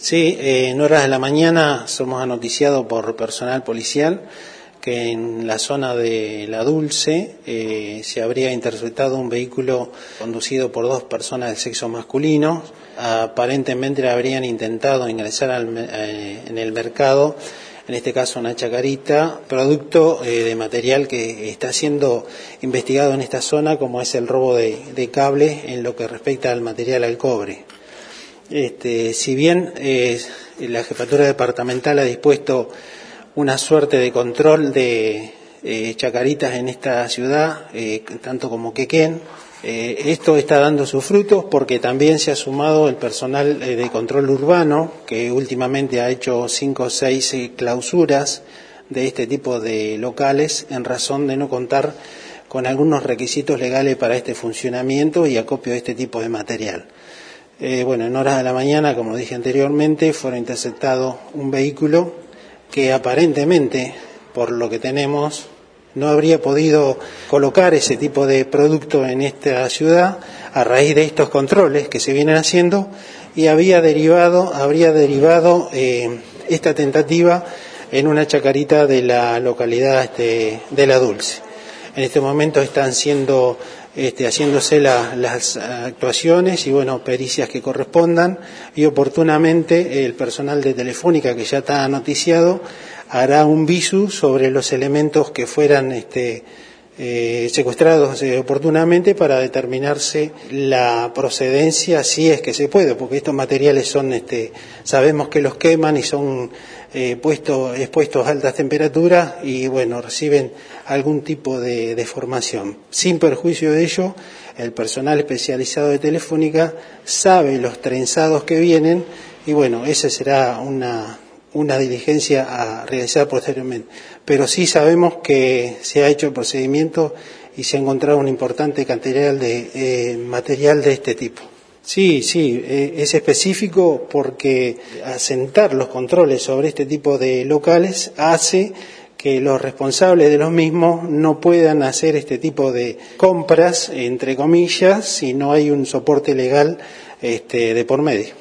Sí, eh, en horas de la mañana somos anoticiados por personal policial que en la zona de La Dulce eh, se habría interceptado un vehículo conducido por dos personas del sexo masculino. Aparentemente habrían intentado ingresar al, eh, en el mercado, en este caso una chacarita, producto eh, de material que está siendo investigado en esta zona, como es el robo de, de cable en lo que respecta al material al cobre. Este, si bien eh, la jefatura departamental ha dispuesto una suerte de control de eh, chacaritas en esta ciudad, eh, tanto como Quequén, esto está dando sus frutos porque también se ha sumado el personal de control urbano, que últimamente ha hecho cinco o seis clausuras de este tipo de locales en razón de no contar con algunos requisitos legales para este funcionamiento y acopio de este tipo de material. Eh, bueno, en horas de la mañana, como dije anteriormente, fueron interceptados un vehículo que aparentemente, por lo que tenemos, no habría podido colocar ese tipo de producto en esta ciudad a raíz de estos controles que se vienen haciendo y había derivado, habría derivado eh, esta tentativa en una chacarita de la localidad este, de La Dulce. En este momento están siendo este, haciéndose la, las actuaciones y bueno, pericias que correspondan. Y oportunamente el personal de Telefónica que ya está noticiado hará un visu sobre los elementos que fueran este, eh, secuestrados eh, oportunamente para determinarse la procedencia si es que se puede, porque estos materiales son, este, sabemos que los queman y son eh, puesto, expuestos a altas temperaturas y bueno, reciben algún tipo de deformación. Sin perjuicio de ello, el personal especializado de Telefónica sabe los trenzados que vienen y bueno, esa será una, una diligencia a realizar posteriormente. Pero sí sabemos que se ha hecho el procedimiento y se ha encontrado un importante cantidad de eh, material de este tipo. Sí, sí, eh, es específico porque asentar los controles sobre este tipo de locales hace que los responsables de los mismos no puedan hacer este tipo de compras, entre comillas, si no hay un soporte legal este, de por medio.